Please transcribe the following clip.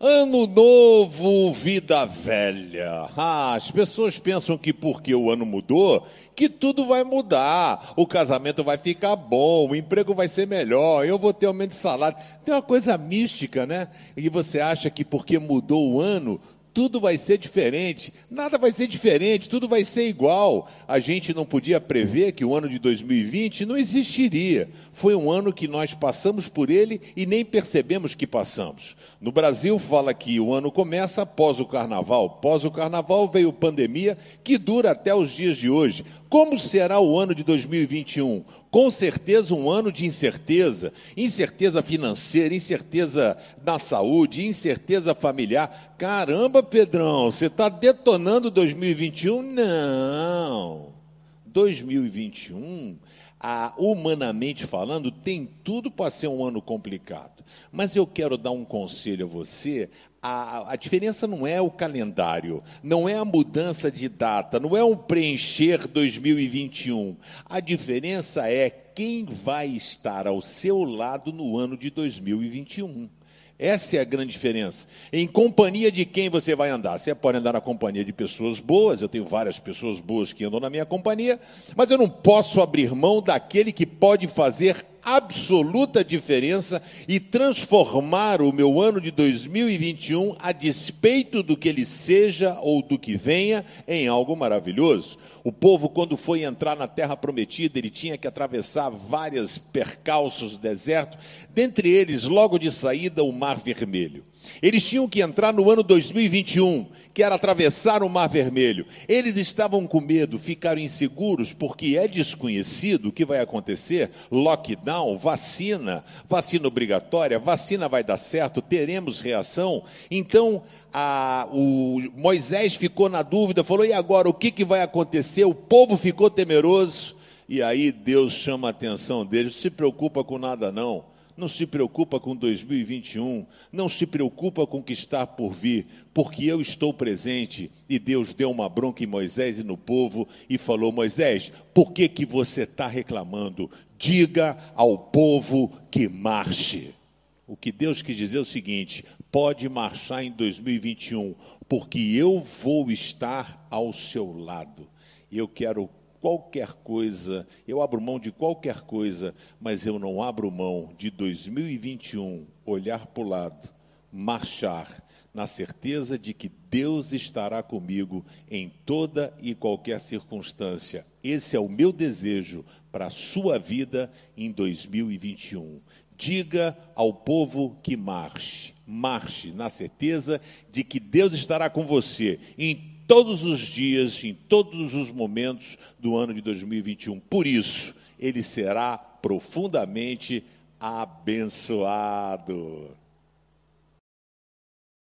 Ano novo, vida velha. Ah, as pessoas pensam que porque o ano mudou, que tudo vai mudar. O casamento vai ficar bom, o emprego vai ser melhor, eu vou ter aumento de salário. Tem uma coisa mística, né? E você acha que porque mudou o ano, tudo vai ser diferente. Nada vai ser diferente, tudo vai ser igual. A gente não podia prever que o ano de 2020 não existiria. Foi um ano que nós passamos por ele e nem percebemos que passamos. No Brasil, fala que o ano começa após o carnaval. Após o carnaval veio pandemia, que dura até os dias de hoje. Como será o ano de 2021? Com certeza um ano de incerteza, incerteza financeira, incerteza na saúde, incerteza familiar. Caramba, Pedrão, você está detonando 2021? Não. 2021, ah, humanamente falando, tem tudo para ser um ano complicado. Mas eu quero dar um conselho a você a, a, diferença não é o calendário, não é a mudança de data, não é um preencher 2021. A diferença é quem vai estar ao seu lado no ano de 2021. Essa é a grande diferença. Em companhia de quem você vai andar? Você pode andar na companhia de pessoas boas, eu tenho várias pessoas boas que andam na minha companhia, mas eu não posso abrir mão daquele que pode fazer absoluta diferença e transformar o meu ano de 2021, a despeito do que ele seja ou do que venha, em algo maravilhoso. O povo, quando foi entrar na terra prometida, ele tinha que atravessar vários percalços, deserto, dentre eles, logo de saída, o Mar Vermelho. Eles tinham que entrar no ano 2021, que era atravessar o Mar Vermelho. Eles estavam com medo, ficaram inseguros, porque é desconhecido o que vai acontecer. Lockdown, vacina, vacina obrigatória, vacina vai dar certo, teremos reação. Então, a, o Moisés ficou na dúvida, falou: e agora o que, que vai acontecer? O povo ficou temeroso. E aí Deus chama a atenção deles: se preocupa com nada, não não se preocupa com 2021, não se preocupa com o que está por vir, porque eu estou presente. E Deus deu uma bronca em Moisés e no povo e falou: Moisés, por que, que você está reclamando? Diga ao povo que marche. O que Deus quis dizer é o seguinte: pode marchar em 2021, porque eu vou estar ao seu lado. Eu quero qualquer coisa, eu abro mão de qualquer coisa, mas eu não abro mão de 2021 olhar para o lado, marchar, na certeza de que Deus estará comigo em toda e qualquer circunstância. Esse é o meu desejo para a sua vida em 2021. Diga ao povo que marche, marche na certeza de que Deus estará com você em todos os dias, em todos os momentos do ano de 2021. Por isso, ele será profundamente abençoado.